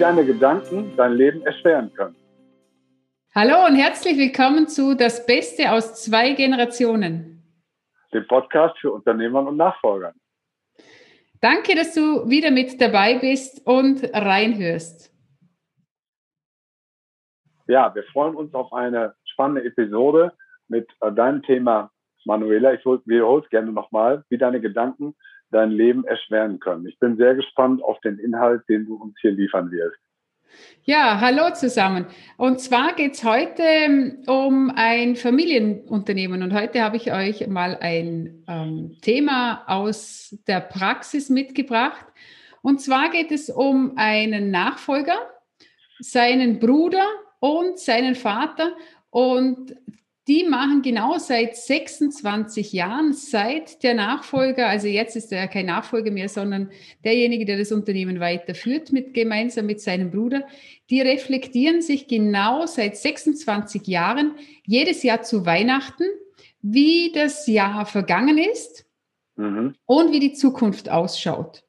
deine Gedanken dein Leben erschweren können. Hallo und herzlich willkommen zu Das Beste aus zwei Generationen. Dem Podcast für Unternehmer und Nachfolger. Danke, dass du wieder mit dabei bist und reinhörst. Ja, wir freuen uns auf eine spannende Episode mit äh, deinem Thema, Manuela. Ich wiederhole es gerne nochmal, wie deine Gedanken dein Leben erschweren können. Ich bin sehr gespannt auf den Inhalt, den du uns hier liefern wirst. Ja, hallo zusammen. Und zwar geht es heute ähm, um ein Familienunternehmen. Und heute habe ich euch mal ein ähm, Thema aus der Praxis mitgebracht. Und zwar geht es um einen Nachfolger, seinen Bruder und seinen Vater. Und die machen genau seit 26 Jahren, seit der Nachfolger, also jetzt ist er kein Nachfolger mehr, sondern derjenige, der das Unternehmen weiterführt, mit, gemeinsam mit seinem Bruder, die reflektieren sich genau seit 26 Jahren jedes Jahr zu Weihnachten, wie das Jahr vergangen ist mhm. und wie die Zukunft ausschaut.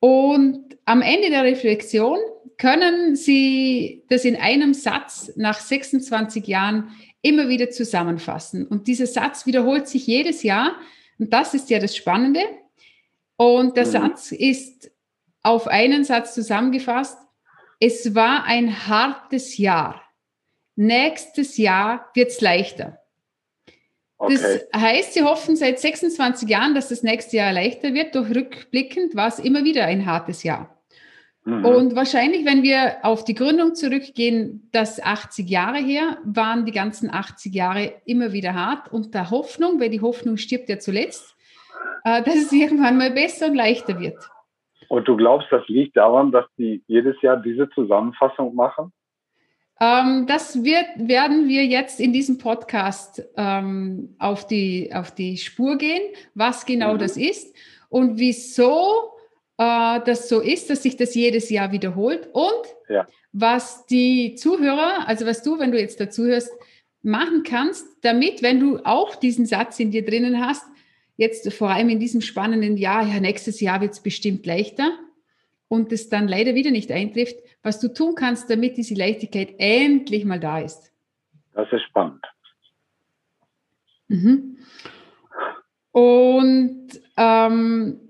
Und am Ende der Reflexion können Sie das in einem Satz nach 26 Jahren immer wieder zusammenfassen. Und dieser Satz wiederholt sich jedes Jahr. Und das ist ja das Spannende. Und der mhm. Satz ist auf einen Satz zusammengefasst. Es war ein hartes Jahr. Nächstes Jahr wird es leichter. Okay. Das heißt, sie hoffen seit 26 Jahren, dass das nächste Jahr leichter wird. Doch rückblickend war es immer wieder ein hartes Jahr. Mhm. Und wahrscheinlich, wenn wir auf die Gründung zurückgehen, das 80 Jahre her, waren die ganzen 80 Jahre immer wieder hart und der Hoffnung, weil die Hoffnung stirbt ja zuletzt, äh, dass es irgendwann mal besser und leichter wird. Und du glaubst, das liegt daran, dass die jedes Jahr diese Zusammenfassung machen? Ähm, das wird, werden wir jetzt in diesem Podcast ähm, auf, die, auf die Spur gehen, was genau mhm. das ist und wieso äh, das so ist, dass sich das jedes Jahr wiederholt und ja. was die Zuhörer, also was du, wenn du jetzt dazu hörst, machen kannst, damit, wenn du auch diesen Satz in dir drinnen hast, jetzt vor allem in diesem spannenden Jahr, ja, nächstes Jahr wird es bestimmt leichter und es dann leider wieder nicht eintrifft, was du tun kannst, damit diese Leichtigkeit endlich mal da ist. Das ist spannend. Mhm. Und ähm,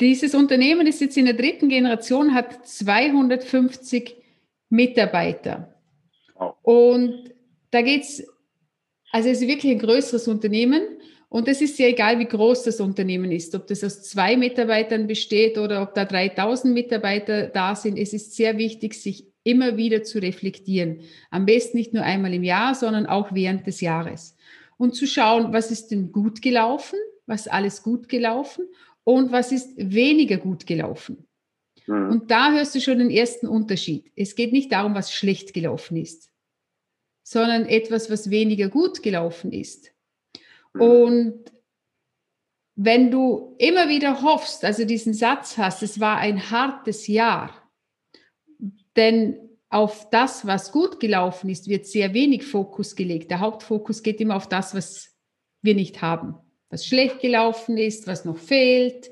dieses Unternehmen ist jetzt in der dritten Generation, hat 250 Mitarbeiter. Und da geht es, also es ist wirklich ein größeres Unternehmen. Und es ist ja egal, wie groß das Unternehmen ist, ob das aus zwei Mitarbeitern besteht oder ob da 3000 Mitarbeiter da sind. Es ist sehr wichtig, sich immer wieder zu reflektieren. Am besten nicht nur einmal im Jahr, sondern auch während des Jahres. Und zu schauen, was ist denn gut gelaufen, was alles gut gelaufen und was ist weniger gut gelaufen. Mhm. Und da hörst du schon den ersten Unterschied. Es geht nicht darum, was schlecht gelaufen ist, sondern etwas, was weniger gut gelaufen ist. Mhm. Und wenn du immer wieder hoffst, also diesen Satz hast, es war ein hartes Jahr, denn auf das, was gut gelaufen ist, wird sehr wenig Fokus gelegt. Der Hauptfokus geht immer auf das, was wir nicht haben was schlecht gelaufen ist, was noch fehlt,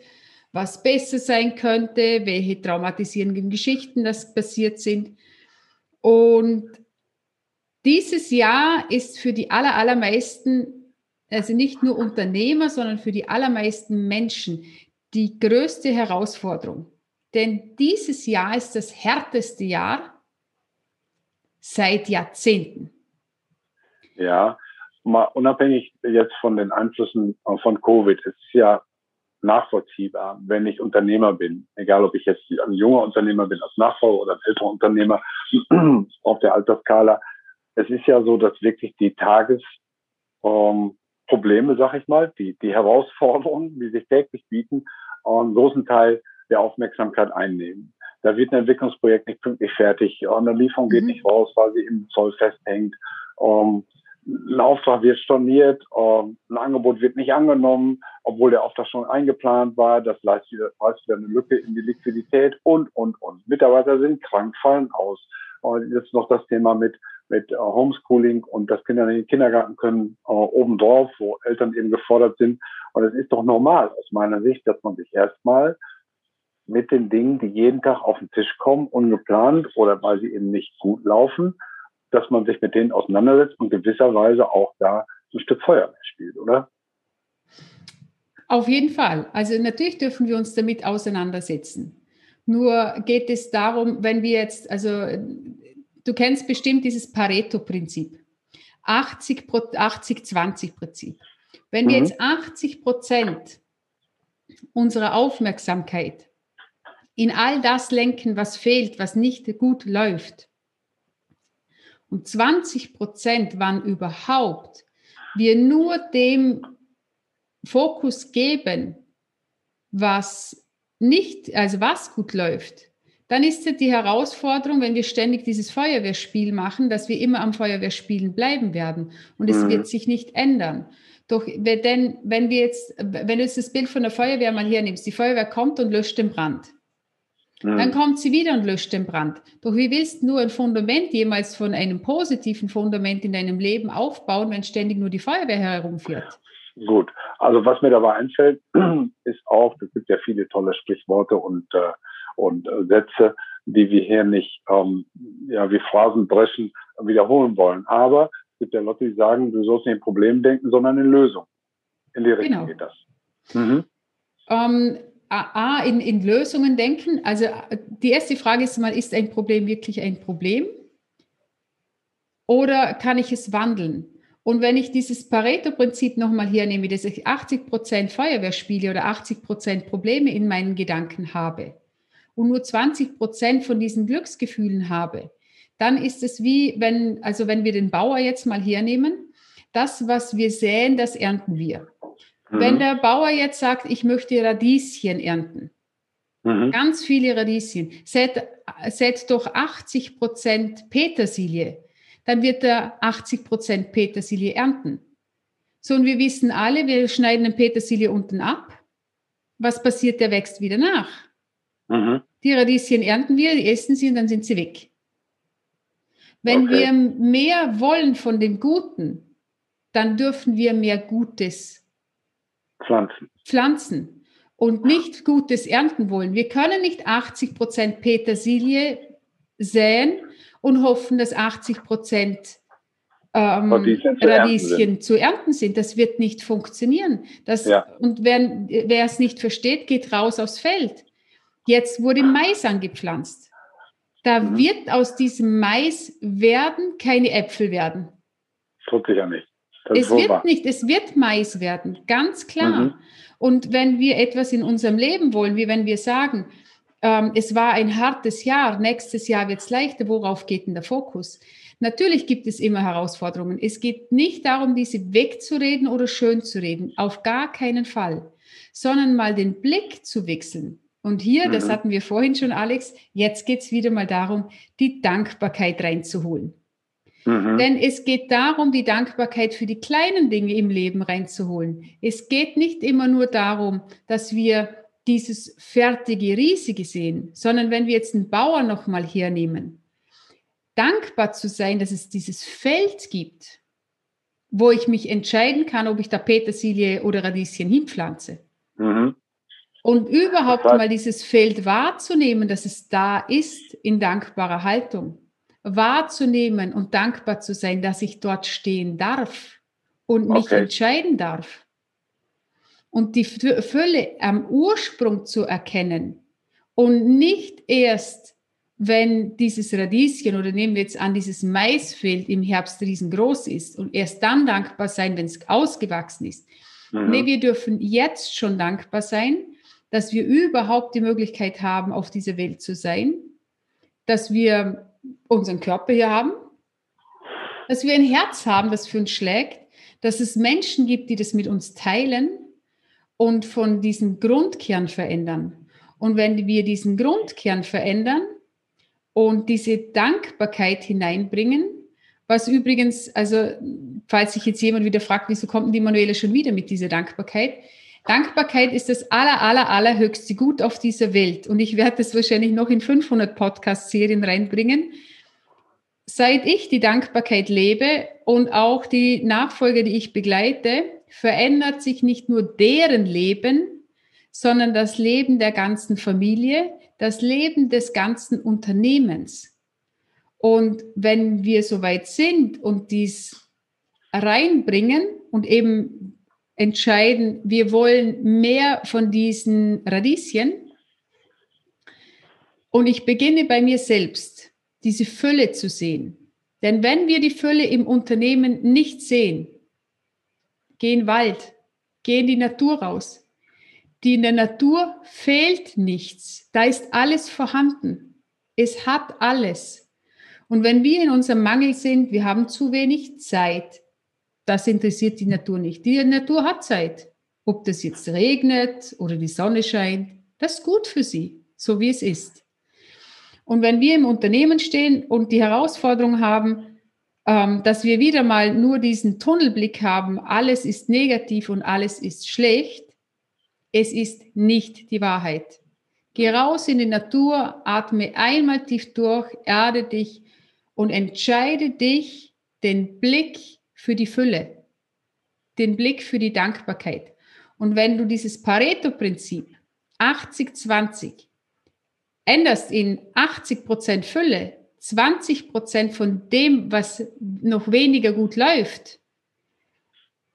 was besser sein könnte, welche traumatisierenden Geschichten das passiert sind. Und dieses Jahr ist für die aller, allermeisten, also nicht nur Unternehmer, sondern für die allermeisten Menschen die größte Herausforderung. Denn dieses Jahr ist das härteste Jahr seit Jahrzehnten. Ja, mal unabhängig jetzt von den Einflüssen von Covid, ist ja nachvollziehbar, wenn ich Unternehmer bin, egal ob ich jetzt ein junger Unternehmer bin als Nachfolger oder ein älterer Unternehmer auf der Altersskala. Es ist ja so, dass wirklich die Tagesprobleme, ähm, sag ich mal, die, die Herausforderungen, die sich täglich bieten, einen großen Teil der Aufmerksamkeit einnehmen. Da wird ein Entwicklungsprojekt nicht pünktlich fertig, eine Lieferung geht mhm. nicht raus, weil sie im Zoll festhängt. Ähm, ein Auftrag wird storniert, ähm, ein Angebot wird nicht angenommen, obwohl der Auftrag schon eingeplant war. Das leistet wieder, leistet wieder eine Lücke in die Liquidität und, und, und. Mitarbeiter sind krank, fallen aus. Und jetzt noch das Thema mit, mit äh, Homeschooling und dass Kinder in den Kindergarten können, äh, obendrauf, wo Eltern eben gefordert sind. Und es ist doch normal aus meiner Sicht, dass man sich erstmal mit den Dingen, die jeden Tag auf den Tisch kommen, ungeplant oder weil sie eben nicht gut laufen, dass man sich mit denen auseinandersetzt und gewisserweise auch da ein Stück Feuerwehr spielt, oder? Auf jeden Fall. Also natürlich dürfen wir uns damit auseinandersetzen. Nur geht es darum, wenn wir jetzt, also du kennst bestimmt dieses Pareto-Prinzip, 80-20-Prinzip. Wenn wir mhm. jetzt 80 Prozent unserer Aufmerksamkeit in all das lenken, was fehlt, was nicht gut läuft, und 20 Prozent, wann überhaupt, wir nur dem Fokus geben, was nicht, also was gut läuft, dann ist es die Herausforderung, wenn wir ständig dieses Feuerwehrspiel machen, dass wir immer am Feuerwehrspielen bleiben werden und es mhm. wird sich nicht ändern. Doch denn, wenn wir jetzt, wenn du jetzt das Bild von der Feuerwehr mal hernimmst, die Feuerwehr kommt und löscht den Brand. Dann kommt sie wieder und löscht den Brand. Doch wie willst du nur ein Fundament jemals von einem positiven Fundament in deinem Leben aufbauen, wenn ständig nur die Feuerwehr herumfährt? Gut, also was mir dabei einfällt, ist auch, es gibt ja viele tolle Sprichworte und, äh, und äh, Sätze, die wir hier nicht ähm, ja, wie Phrasenbrechen wiederholen wollen. Aber es gibt ja Leute, die sagen, du sollst nicht in Problem denken, sondern in Lösung. In die Richtung genau. geht das. Mhm. Ähm, A, in, in Lösungen denken. Also die erste Frage ist mal, ist ein Problem wirklich ein Problem? Oder kann ich es wandeln? Und wenn ich dieses Pareto-Prinzip nochmal hernehme, dass ich 80 Prozent Feuerwehr spiele oder 80 Prozent Probleme in meinen Gedanken habe und nur 20 Prozent von diesen Glücksgefühlen habe, dann ist es wie, wenn, also wenn wir den Bauer jetzt mal hernehmen, das, was wir säen, das ernten wir. Mhm. Wenn der Bauer jetzt sagt, ich möchte Radieschen ernten, mhm. ganz viele Radieschen, sät, sät doch 80 Prozent Petersilie dann wird er 80 Prozent Petersilie ernten. So, und wir wissen alle, wir schneiden den Petersilie unten ab. Was passiert? Der wächst wieder nach. Mhm. Die Radieschen ernten wir, die essen sie und dann sind sie weg. Wenn okay. wir mehr wollen von dem Guten, dann dürfen wir mehr Gutes pflanzen. pflanzen und nicht Gutes ernten wollen. Wir können nicht 80 Prozent Petersilie säen und hoffen, dass 80 Prozent ähm, Radieschen, zu, Radieschen ernten zu, ernten sind. Das wird nicht funktionieren. Das, ja. Und wer, wer es nicht versteht, geht raus aufs Feld. Jetzt wurde Mais angepflanzt. Da mhm. wird aus diesem Mais werden keine Äpfel werden. Tut sich ja nicht. Das es wird wahr. nicht, es wird Mais werden, ganz klar. Mhm. Und wenn wir etwas in unserem Leben wollen, wie wenn wir sagen, ähm, es war ein hartes Jahr, nächstes Jahr wird es leichter, worauf geht denn der Fokus? Natürlich gibt es immer Herausforderungen. Es geht nicht darum, diese wegzureden oder schön zu reden, auf gar keinen Fall, sondern mal den Blick zu wechseln. Und hier, mhm. das hatten wir vorhin schon, Alex, jetzt geht es wieder mal darum, die Dankbarkeit reinzuholen. Mhm. Denn es geht darum, die Dankbarkeit für die kleinen Dinge im Leben reinzuholen. Es geht nicht immer nur darum, dass wir dieses fertige Riesige sehen, sondern wenn wir jetzt einen Bauer nochmal hernehmen, dankbar zu sein, dass es dieses Feld gibt, wo ich mich entscheiden kann, ob ich da Petersilie oder Radieschen hinpflanze. Mhm. Und überhaupt mal dieses Feld wahrzunehmen, dass es da ist in dankbarer Haltung. Wahrzunehmen und dankbar zu sein, dass ich dort stehen darf und mich okay. entscheiden darf und die Fülle am Ursprung zu erkennen und nicht erst, wenn dieses Radieschen oder nehmen wir jetzt an, dieses Maisfeld im Herbst riesengroß ist und erst dann dankbar sein, wenn es ausgewachsen ist. Mhm. Nee, wir dürfen jetzt schon dankbar sein, dass wir überhaupt die Möglichkeit haben, auf dieser Welt zu sein, dass wir unseren Körper hier haben, dass wir ein Herz haben, das für uns schlägt, dass es Menschen gibt, die das mit uns teilen und von diesem Grundkern verändern. Und wenn wir diesen Grundkern verändern und diese Dankbarkeit hineinbringen, was übrigens, also falls sich jetzt jemand wieder fragt, wieso kommt die Manuela schon wieder mit dieser Dankbarkeit? Dankbarkeit ist das aller, aller, allerhöchste Gut auf dieser Welt. Und ich werde das wahrscheinlich noch in 500 Podcast-Serien reinbringen. Seit ich die Dankbarkeit lebe und auch die Nachfolger, die ich begleite, verändert sich nicht nur deren Leben, sondern das Leben der ganzen Familie, das Leben des ganzen Unternehmens. Und wenn wir soweit sind und dies reinbringen und eben entscheiden, wir wollen mehr von diesen Radieschen, und ich beginne bei mir selbst, diese Fülle zu sehen. Denn wenn wir die Fülle im Unternehmen nicht sehen, geh in den Wald, geh in die Natur raus. Die in der Natur fehlt nichts. Da ist alles vorhanden. Es hat alles. Und wenn wir in unserem Mangel sind, wir haben zu wenig Zeit, das interessiert die Natur nicht. Die Natur hat Zeit. Ob das jetzt regnet oder die Sonne scheint, das ist gut für sie, so wie es ist. Und wenn wir im Unternehmen stehen und die Herausforderung haben, ähm, dass wir wieder mal nur diesen Tunnelblick haben, alles ist negativ und alles ist schlecht, es ist nicht die Wahrheit. Geh raus in die Natur, atme einmal tief durch, erde dich und entscheide dich, den Blick für die Fülle, den Blick für die Dankbarkeit. Und wenn du dieses Pareto-Prinzip 80-20 änderst in 80 Prozent Fülle, 20 Prozent von dem, was noch weniger gut läuft,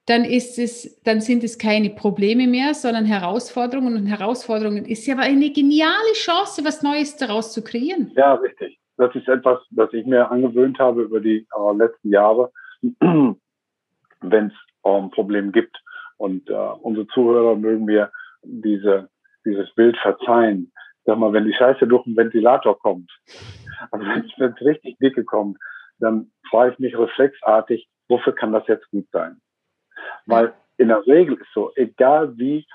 dann ist es, dann sind es keine Probleme mehr, sondern Herausforderungen. Und Herausforderungen ist ja aber eine geniale Chance, was Neues daraus zu kreieren. Ja, richtig. Das ist etwas, was ich mir angewöhnt habe über die äh, letzten Jahre, wenn es ähm, Probleme gibt. Und äh, unsere Zuhörer mögen mir diese, dieses Bild verzeihen sag mal, wenn die Scheiße durch den Ventilator kommt, also wenn es richtig dicke kommt, dann frage ich mich reflexartig, wofür kann das jetzt gut sein? Weil in der Regel ist so, egal wie,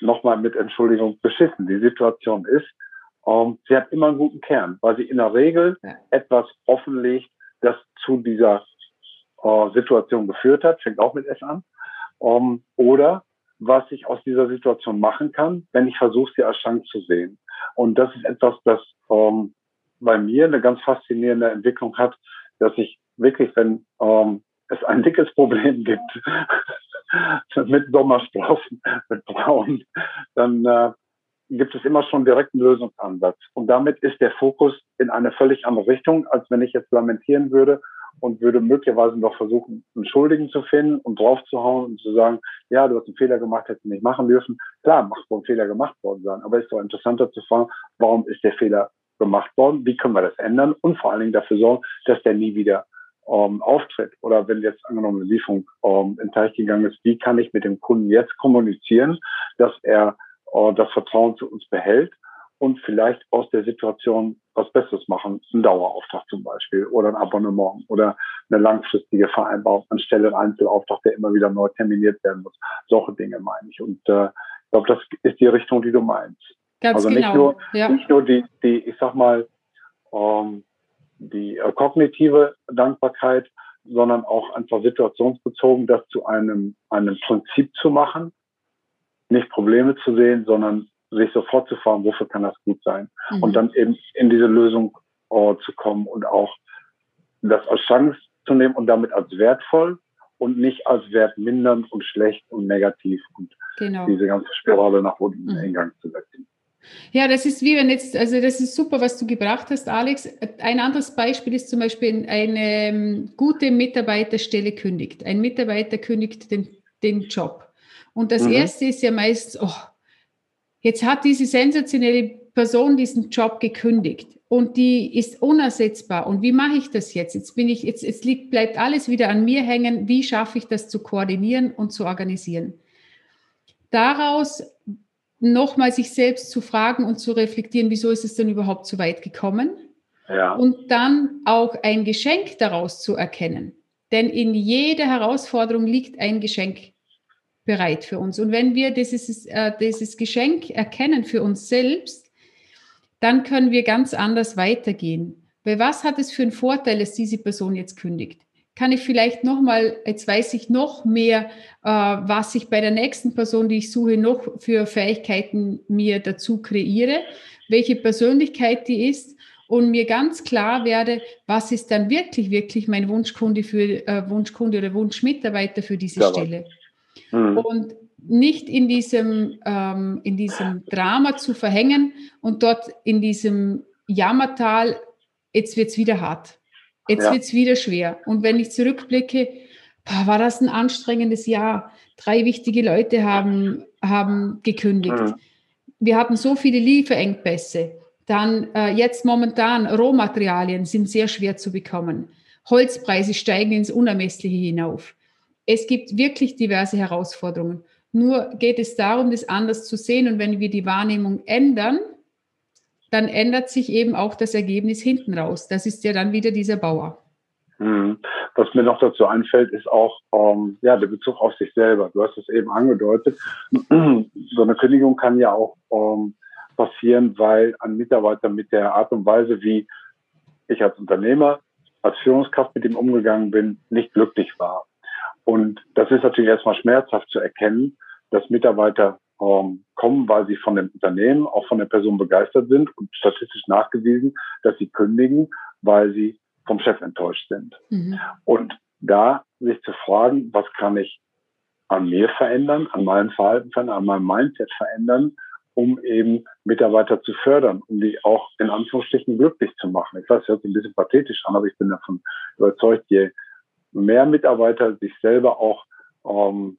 nochmal mit Entschuldigung, beschissen die Situation ist, ähm, sie hat immer einen guten Kern, weil sie in der Regel etwas offenlegt, das zu dieser äh, Situation geführt hat, fängt auch mit S an, ähm, oder was ich aus dieser Situation machen kann, wenn ich versuche, sie als Chance zu sehen. Und das ist etwas, das ähm, bei mir eine ganz faszinierende Entwicklung hat, dass ich wirklich, wenn ähm, es ein dickes Problem gibt mit Sommersprossen, mit Braun, dann äh, gibt es immer schon direkt einen Lösungsansatz. Und damit ist der Fokus in eine völlig andere Richtung, als wenn ich jetzt lamentieren würde und würde möglicherweise noch versuchen, einen Schuldigen zu finden und draufzuhauen und zu sagen, ja, du hast einen Fehler gemacht, hättest du nicht machen dürfen. Klar, macht wohl ein Fehler gemacht worden sein, aber es ist doch interessanter zu fragen, warum ist der Fehler gemacht worden, wie können wir das ändern und vor allen Dingen dafür sorgen, dass der nie wieder ähm, auftritt. Oder wenn jetzt angenommen eine Lieferung ähm, in Teich gegangen ist, wie kann ich mit dem Kunden jetzt kommunizieren, dass er äh, das Vertrauen zu uns behält und vielleicht aus der Situation was Besseres machen. Ein Dauerauftrag zum Beispiel oder ein Abonnement oder eine langfristige Vereinbarung anstelle ein Einzelauftrag, der immer wieder neu terminiert werden muss. Solche Dinge meine ich. Und äh, ich glaube, das ist die Richtung, die du meinst. Ganz also genau. nicht nur, ja. nicht nur die, die, ich sag mal, ähm, die äh, kognitive Dankbarkeit, sondern auch einfach situationsbezogen, das zu einem, einem Prinzip zu machen, nicht Probleme zu sehen, sondern sich sofort zu fragen, wofür kann das gut sein? Mhm. Und dann eben in diese Lösung oh, zu kommen und auch das als Chance zu nehmen und damit als wertvoll und nicht als wertmindernd und schlecht und negativ und genau. diese ganze Spirale nach unten mhm. in Gang zu setzen. Ja, das ist wie wenn jetzt, also das ist super, was du gebracht hast, Alex. Ein anderes Beispiel ist zum Beispiel eine ähm, gute Mitarbeiterstelle kündigt. Ein Mitarbeiter kündigt den, den Job. Und das mhm. erste ist ja meist, oh, Jetzt hat diese sensationelle Person diesen Job gekündigt und die ist unersetzbar. Und wie mache ich das jetzt? Jetzt bin ich, jetzt, jetzt liegt, bleibt alles wieder an mir hängen. Wie schaffe ich das zu koordinieren und zu organisieren? Daraus nochmal sich selbst zu fragen und zu reflektieren, wieso ist es denn überhaupt so weit gekommen? Ja. Und dann auch ein Geschenk daraus zu erkennen. Denn in jeder Herausforderung liegt ein Geschenk bereit für uns. Und wenn wir dieses, äh, dieses Geschenk erkennen für uns selbst, dann können wir ganz anders weitergehen. Weil was hat es für einen Vorteil, dass diese Person jetzt kündigt? Kann ich vielleicht nochmal, jetzt weiß ich noch mehr, äh, was ich bei der nächsten Person, die ich suche, noch für Fähigkeiten mir dazu kreiere, welche Persönlichkeit die ist und mir ganz klar werde, was ist dann wirklich, wirklich mein Wunschkunde für äh, Wunschkunde oder Wunschmitarbeiter für diese ja, Stelle. Mhm. Und nicht in diesem, ähm, in diesem Drama zu verhängen und dort in diesem Jammertal, jetzt wird es wieder hart, jetzt ja. wird es wieder schwer. Und wenn ich zurückblicke, boah, war das ein anstrengendes Jahr. Drei wichtige Leute haben, haben gekündigt. Mhm. Wir hatten so viele Lieferengpässe. Dann äh, jetzt momentan Rohmaterialien sind sehr schwer zu bekommen. Holzpreise steigen ins Unermessliche hinauf. Es gibt wirklich diverse Herausforderungen. Nur geht es darum, das anders zu sehen. Und wenn wir die Wahrnehmung ändern, dann ändert sich eben auch das Ergebnis hinten raus. Das ist ja dann wieder dieser Bauer. Mhm. Was mir noch dazu einfällt, ist auch ähm, ja, der Bezug auf sich selber. Du hast es eben angedeutet. so eine Kündigung kann ja auch ähm, passieren, weil ein Mitarbeiter mit der Art und Weise, wie ich als Unternehmer, als Führungskraft mit ihm umgegangen bin, nicht glücklich war. Und das ist natürlich erstmal schmerzhaft zu erkennen, dass Mitarbeiter ähm, kommen, weil sie von dem Unternehmen, auch von der Person begeistert sind und statistisch nachgewiesen, dass sie kündigen, weil sie vom Chef enttäuscht sind. Mhm. Und da sich zu fragen, was kann ich an mir verändern, an meinem Verhalten verändern, an meinem Mindset verändern, um eben Mitarbeiter zu fördern, um die auch in Anführungsstrichen glücklich zu machen. Ich weiß, das hört sich ein bisschen pathetisch an, aber ich bin davon überzeugt, je mehr Mitarbeiter sich selber auch ähm,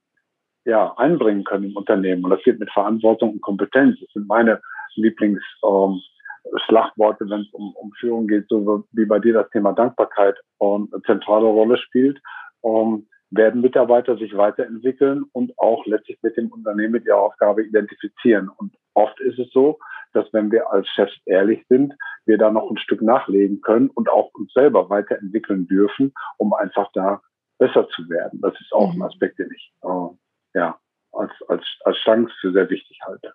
ja, einbringen können im Unternehmen. Und das geht mit Verantwortung und Kompetenz. Das sind meine Lieblingsschlagworte, ähm, wenn es um, um Führung geht, so wie bei dir das Thema Dankbarkeit ähm, eine zentrale Rolle spielt. Ähm, werden Mitarbeiter sich weiterentwickeln und auch letztlich mit dem Unternehmen mit ihrer Aufgabe identifizieren. Und oft ist es so, dass wenn wir als Chefs ehrlich sind, wir da noch ein Stück nachlegen können und auch uns selber weiterentwickeln dürfen, um einfach da besser zu werden. Das ist auch mhm. ein Aspekt, den ich äh, ja, als, als, als Chance für sehr wichtig halte.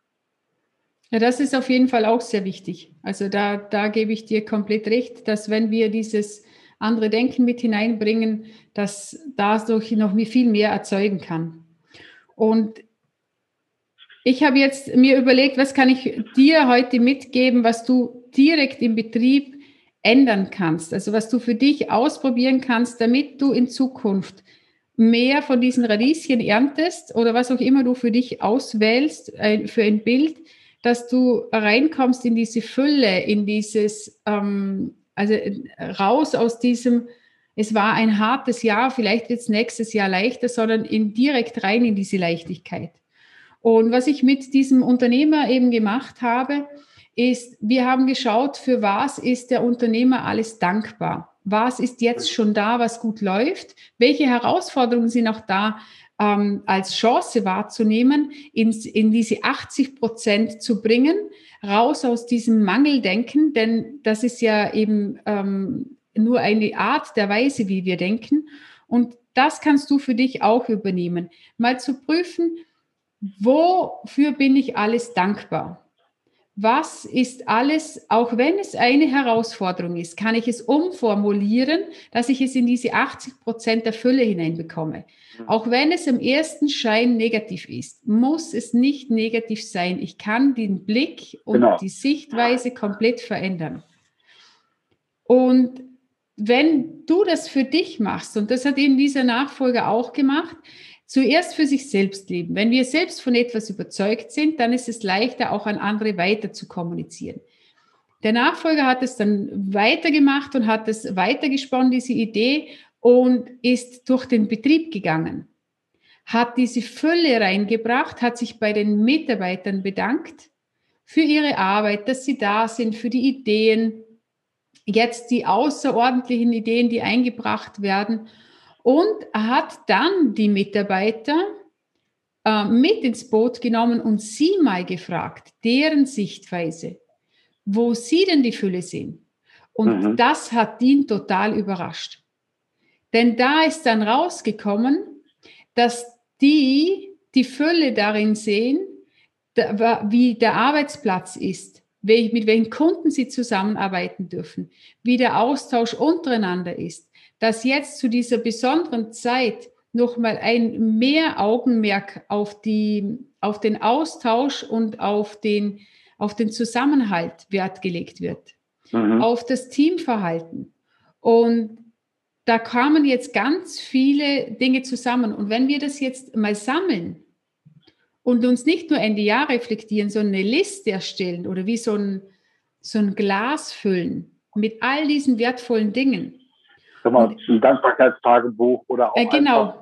Ja, das ist auf jeden Fall auch sehr wichtig. Also da, da gebe ich dir komplett recht, dass wenn wir dieses andere Denken mit hineinbringen, dass dadurch noch viel mehr erzeugen kann. Und ich habe jetzt mir überlegt, was kann ich dir heute mitgeben, was du direkt im Betrieb ändern kannst, also was du für dich ausprobieren kannst, damit du in Zukunft mehr von diesen Radieschen erntest oder was auch immer du für dich auswählst, für ein Bild, dass du reinkommst in diese Fülle, in dieses, ähm, also raus aus diesem, es war ein hartes Jahr, vielleicht wird es nächstes Jahr leichter, sondern in, direkt rein in diese Leichtigkeit. Und was ich mit diesem Unternehmer eben gemacht habe, ist, wir haben geschaut, für was ist der Unternehmer alles dankbar? Was ist jetzt schon da, was gut läuft? Welche Herausforderungen sind auch da, ähm, als Chance wahrzunehmen, ins, in diese 80 Prozent zu bringen, raus aus diesem Mangeldenken, denn das ist ja eben ähm, nur eine Art der Weise, wie wir denken. Und das kannst du für dich auch übernehmen. Mal zu prüfen, wofür bin ich alles dankbar? was ist alles, auch wenn es eine Herausforderung ist, kann ich es umformulieren, dass ich es in diese 80 Prozent der Fülle hineinbekomme. Mhm. Auch wenn es im ersten Schein negativ ist, muss es nicht negativ sein. Ich kann den Blick und genau. die Sichtweise komplett verändern. Und wenn du das für dich machst, und das hat eben dieser Nachfolger auch gemacht, zuerst für sich selbst leben. Wenn wir selbst von etwas überzeugt sind, dann ist es leichter, auch an andere weiter zu kommunizieren. Der Nachfolger hat es dann weitergemacht und hat es weitergesponnen, diese Idee, und ist durch den Betrieb gegangen, hat diese Fülle reingebracht, hat sich bei den Mitarbeitern bedankt für ihre Arbeit, dass sie da sind, für die Ideen, jetzt die außerordentlichen Ideen, die eingebracht werden und hat dann die Mitarbeiter äh, mit ins Boot genommen und sie mal gefragt, deren Sichtweise, wo sie denn die Fülle sehen. Und mhm. das hat ihn total überrascht. Denn da ist dann rausgekommen, dass die die Fülle darin sehen, wie der Arbeitsplatz ist, mit welchen Kunden sie zusammenarbeiten dürfen, wie der Austausch untereinander ist, dass jetzt zu dieser besonderen Zeit nochmal ein mehr Augenmerk auf, die, auf den Austausch und auf den, auf den Zusammenhalt Wert gelegt wird, mhm. auf das Teamverhalten. Und da kamen jetzt ganz viele Dinge zusammen. Und wenn wir das jetzt mal sammeln und uns nicht nur Ende Jahr reflektieren, sondern eine Liste erstellen oder wie so ein, so ein Glas füllen mit all diesen wertvollen Dingen. Sag mal, ein Dankbarkeitstagebuch oder auch äh, genau.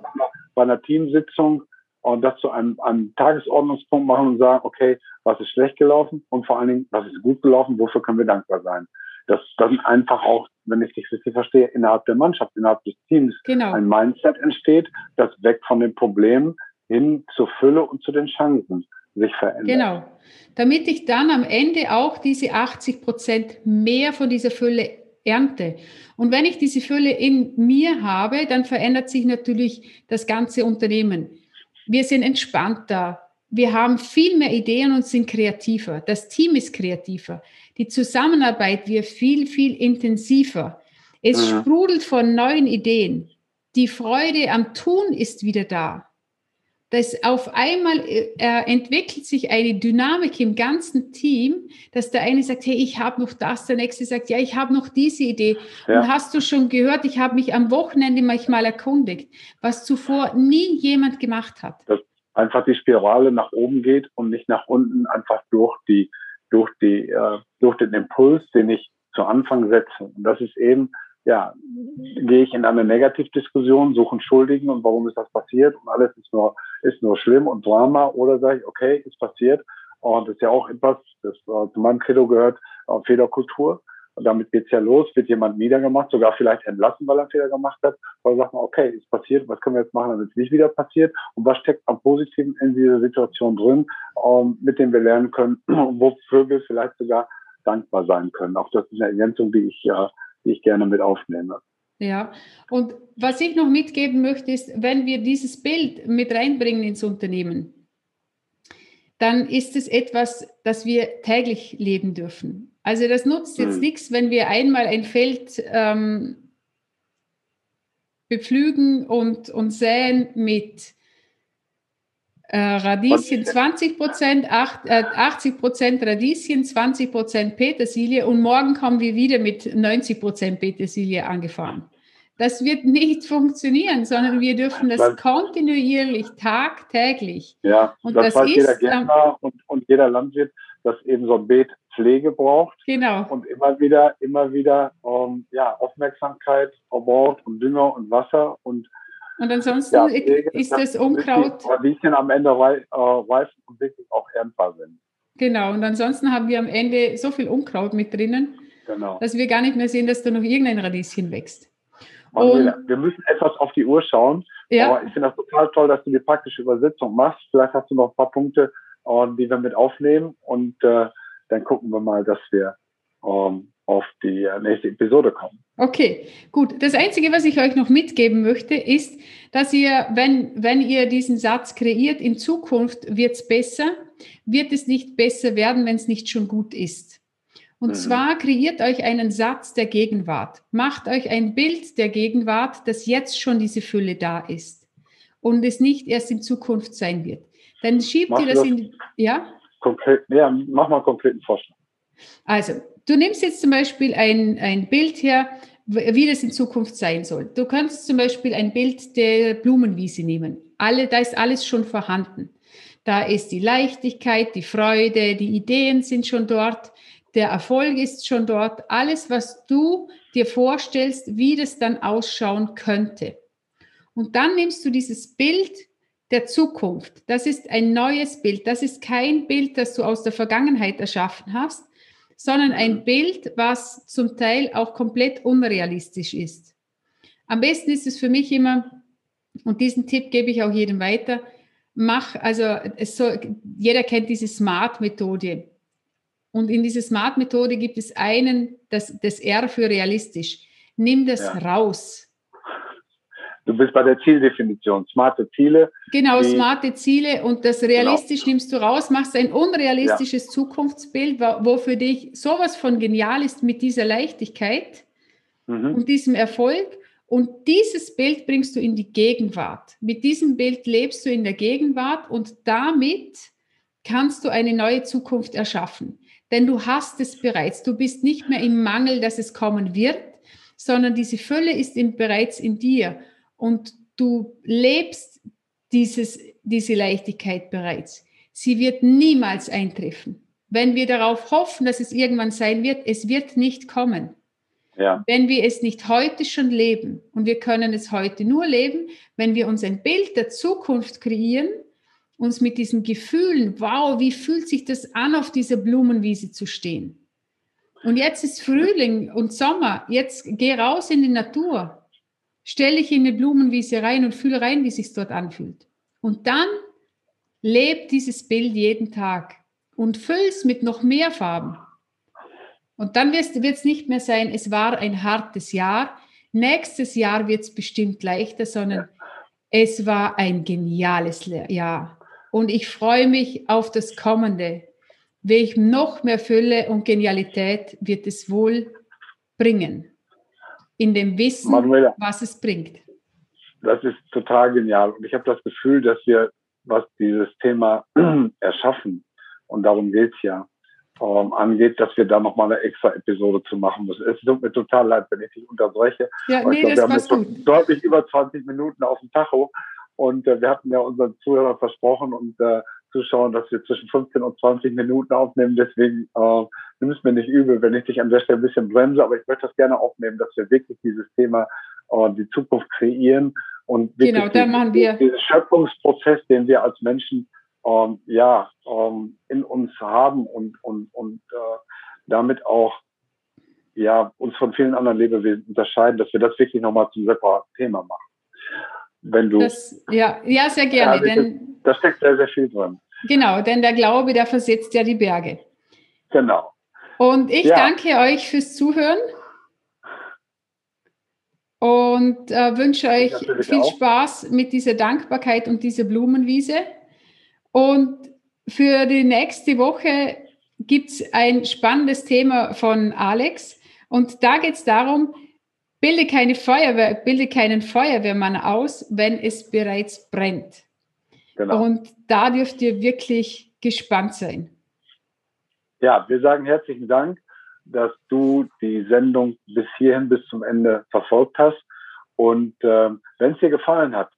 bei einer Teamsitzung und das zu einem, einem Tagesordnungspunkt machen und sagen, okay, was ist schlecht gelaufen und vor allen Dingen, was ist gut gelaufen, wofür können wir dankbar sein. Dass dann einfach auch, wenn ich dich richtig verstehe, innerhalb der Mannschaft, innerhalb des Teams genau. ein Mindset entsteht, das weg von den Problemen hin zur Fülle und zu den Chancen sich verändert. Genau. Damit ich dann am Ende auch diese 80 Prozent mehr von dieser Fülle ernte. Und wenn ich diese Fülle in mir habe, dann verändert sich natürlich das ganze Unternehmen. Wir sind entspannter. Wir haben viel mehr Ideen und sind kreativer. Das Team ist kreativer. Die Zusammenarbeit wird viel, viel intensiver. Es mhm. sprudelt von neuen Ideen. Die Freude am Tun ist wieder da dass auf einmal äh, entwickelt sich eine Dynamik im ganzen Team, dass der eine sagt, hey, ich habe noch das, der nächste sagt, ja, ich habe noch diese Idee. Ja. Und hast du schon gehört, ich habe mich am Wochenende manchmal erkundigt, was zuvor nie jemand gemacht hat. Dass einfach die Spirale nach oben geht und nicht nach unten, einfach durch die, durch die, äh, durch den Impuls, den ich zu Anfang setze. Und das ist eben ja, gehe ich in eine Negativdiskussion, suche einen Schuldigen und warum ist das passiert und alles ist nur, ist nur schlimm und Drama oder sage ich, okay, ist passiert und das ist ja auch etwas, das äh, zu meinem Credo gehört, äh, Fehlerkultur. Und damit geht's ja los, wird jemand niedergemacht, sogar vielleicht entlassen, weil er einen Fehler gemacht hat. Oder sagt man, okay, ist passiert, was können wir jetzt machen, damit es nicht wieder passiert? Und was steckt am Positiven in dieser Situation drin, ähm, mit dem wir lernen können, wofür wir vielleicht sogar dankbar sein können. Auch das ist eine Ergänzung, die ich ja die ich gerne mit aufnehme. Ja, und was ich noch mitgeben möchte, ist, wenn wir dieses Bild mit reinbringen ins Unternehmen, dann ist es etwas, das wir täglich leben dürfen. Also das nutzt jetzt hm. nichts, wenn wir einmal ein Feld ähm, bepflügen und, und säen mit äh, Radieschen 20 Prozent, 80 äh, Prozent Radieschen, 20 Prozent Petersilie und morgen kommen wir wieder mit 90 Prozent Petersilie angefahren. Das wird nicht funktionieren, sondern wir dürfen das Weil, kontinuierlich, tagtäglich. Ja, und das, das weiß ist, jeder Gärtner und, und jeder Landwirt, dass eben so ein Beet Pflege braucht. Genau. Und immer wieder, immer wieder ähm, ja, Aufmerksamkeit braucht und Dünger und Wasser und und ansonsten ja, ist das Unkraut. Radieschen am Ende reif äh, und wirklich auch erntbar sind. Genau, und ansonsten haben wir am Ende so viel Unkraut mit drinnen, genau. dass wir gar nicht mehr sehen, dass da noch irgendein Radieschen wächst. Und wir müssen etwas auf die Uhr schauen. Ja. Aber ich finde das total toll, dass du die praktische Übersetzung machst. Vielleicht hast du noch ein paar Punkte, äh, die wir mit aufnehmen. Und äh, dann gucken wir mal, dass wir ähm, auf die nächste Episode kommen. Okay, gut. Das Einzige, was ich euch noch mitgeben möchte, ist, dass ihr, wenn, wenn ihr diesen Satz kreiert, in Zukunft wird es besser, wird es nicht besser werden, wenn es nicht schon gut ist. Und mhm. zwar kreiert euch einen Satz der Gegenwart. Macht euch ein Bild der Gegenwart, dass jetzt schon diese Fülle da ist und es nicht erst in Zukunft sein wird. Dann schiebt Mach ihr das, das in, ja? Konkret, ja, mach mal einen konkreten Vorschlag. Also, du nimmst jetzt zum Beispiel ein, ein Bild her, wie das in Zukunft sein soll. Du kannst zum Beispiel ein Bild der Blumenwiese nehmen. Alle, da ist alles schon vorhanden. Da ist die Leichtigkeit, die Freude, die Ideen sind schon dort, der Erfolg ist schon dort. Alles, was du dir vorstellst, wie das dann ausschauen könnte. Und dann nimmst du dieses Bild der Zukunft. Das ist ein neues Bild. Das ist kein Bild, das du aus der Vergangenheit erschaffen hast, sondern ein Bild, was zum Teil auch komplett unrealistisch ist. Am besten ist es für mich immer, und diesen Tipp gebe ich auch jedem weiter, mach, also soll, jeder kennt diese Smart-Methode. Und in dieser Smart-Methode gibt es einen, das, das R für realistisch. Nimm das ja. raus. Du bist bei der Zieldefinition. Smarte Ziele. Genau, smarte Ziele und das realistisch genau. nimmst du raus, machst ein unrealistisches ja. Zukunftsbild, wo für dich sowas von genial ist mit dieser Leichtigkeit mhm. und diesem Erfolg. Und dieses Bild bringst du in die Gegenwart. Mit diesem Bild lebst du in der Gegenwart und damit kannst du eine neue Zukunft erschaffen. Denn du hast es bereits. Du bist nicht mehr im Mangel, dass es kommen wird, sondern diese Fülle ist in, bereits in dir und du lebst dieses, diese Leichtigkeit bereits. sie wird niemals eintreffen. Wenn wir darauf hoffen, dass es irgendwann sein wird, es wird nicht kommen. Ja. Wenn wir es nicht heute schon leben und wir können es heute nur leben, wenn wir uns ein Bild der Zukunft kreieren, uns mit diesen Gefühlen, wow, wie fühlt sich das an, auf dieser Blumenwiese zu stehen? Und jetzt ist Frühling und Sommer, jetzt geh raus in die Natur, stell dich in eine Blumenwiese rein und fühl rein, wie es sich dort anfühlt. Und dann leb dieses Bild jeden Tag und füll es mit noch mehr Farben. Und dann wird es nicht mehr sein, es war ein hartes Jahr. Nächstes Jahr wird es bestimmt leichter, sondern es war ein geniales Jahr. Und ich freue mich auf das kommende. Welch noch mehr Fülle und Genialität wird es wohl bringen. In dem Wissen, Manuela, was es bringt. Das ist total genial. Und ich habe das Gefühl, dass wir, was dieses Thema erschaffen, und darum geht es ja, ähm, angeht, dass wir da nochmal eine extra Episode zu machen müssen. Es tut mir total leid, wenn ich dich unterbreche. Ja, nee, ich glaube, wir haben jetzt schon deutlich über 20 Minuten auf dem Tacho und äh, wir hatten ja unseren Zuhörern versprochen und äh, Zuschauern, dass wir zwischen 15 und 20 Minuten aufnehmen. Deswegen äh, nimm es mir nicht übel, wenn ich dich an der Stelle ein bisschen bremse, aber ich möchte das gerne aufnehmen, dass wir wirklich dieses Thema äh, die Zukunft kreieren und wirklich genau, da machen wir. diesen Schöpfungsprozess, den wir als Menschen ähm, ja, ähm, in uns haben und, und, und äh, damit auch ja, uns von vielen anderen Lebewesen unterscheiden, dass wir das wirklich nochmal zum separaten Thema machen. Wenn du, das, ja, ja, sehr gerne. Ja, denn, da steckt sehr, sehr viel drin. Genau, denn der Glaube, der versetzt ja die Berge. Genau. Und ich ja. danke euch fürs Zuhören und äh, wünsche euch viel auch. Spaß mit dieser Dankbarkeit und dieser Blumenwiese. Und für die nächste Woche gibt es ein spannendes Thema von Alex. Und da geht es darum, bilde, keine Feuerwehr, bilde keinen Feuerwehrmann aus, wenn es bereits brennt. Genau. Und da dürft ihr wirklich gespannt sein. Ja, wir sagen herzlichen Dank, dass du die Sendung bis hierhin, bis zum Ende verfolgt hast. Und äh, wenn es dir gefallen hat,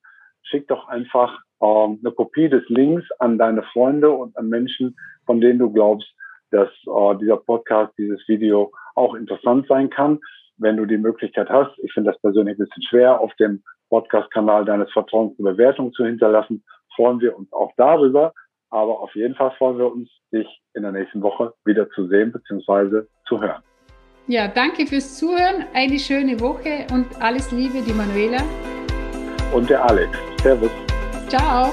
schick doch einfach ähm, eine Kopie des Links an deine Freunde und an Menschen, von denen du glaubst, dass äh, dieser Podcast, dieses Video auch interessant sein kann. Wenn du die Möglichkeit hast, ich finde das persönlich ein bisschen schwer, auf dem Podcast-Kanal deines Vertrauens eine Bewertung zu hinterlassen, freuen wir uns auch darüber. Aber auf jeden Fall freuen wir uns, dich in der nächsten Woche wieder zu sehen bzw. zu hören. Ja, danke fürs Zuhören, eine schöne Woche und alles Liebe, die Manuela. Und der Alex. Servus. Ciao.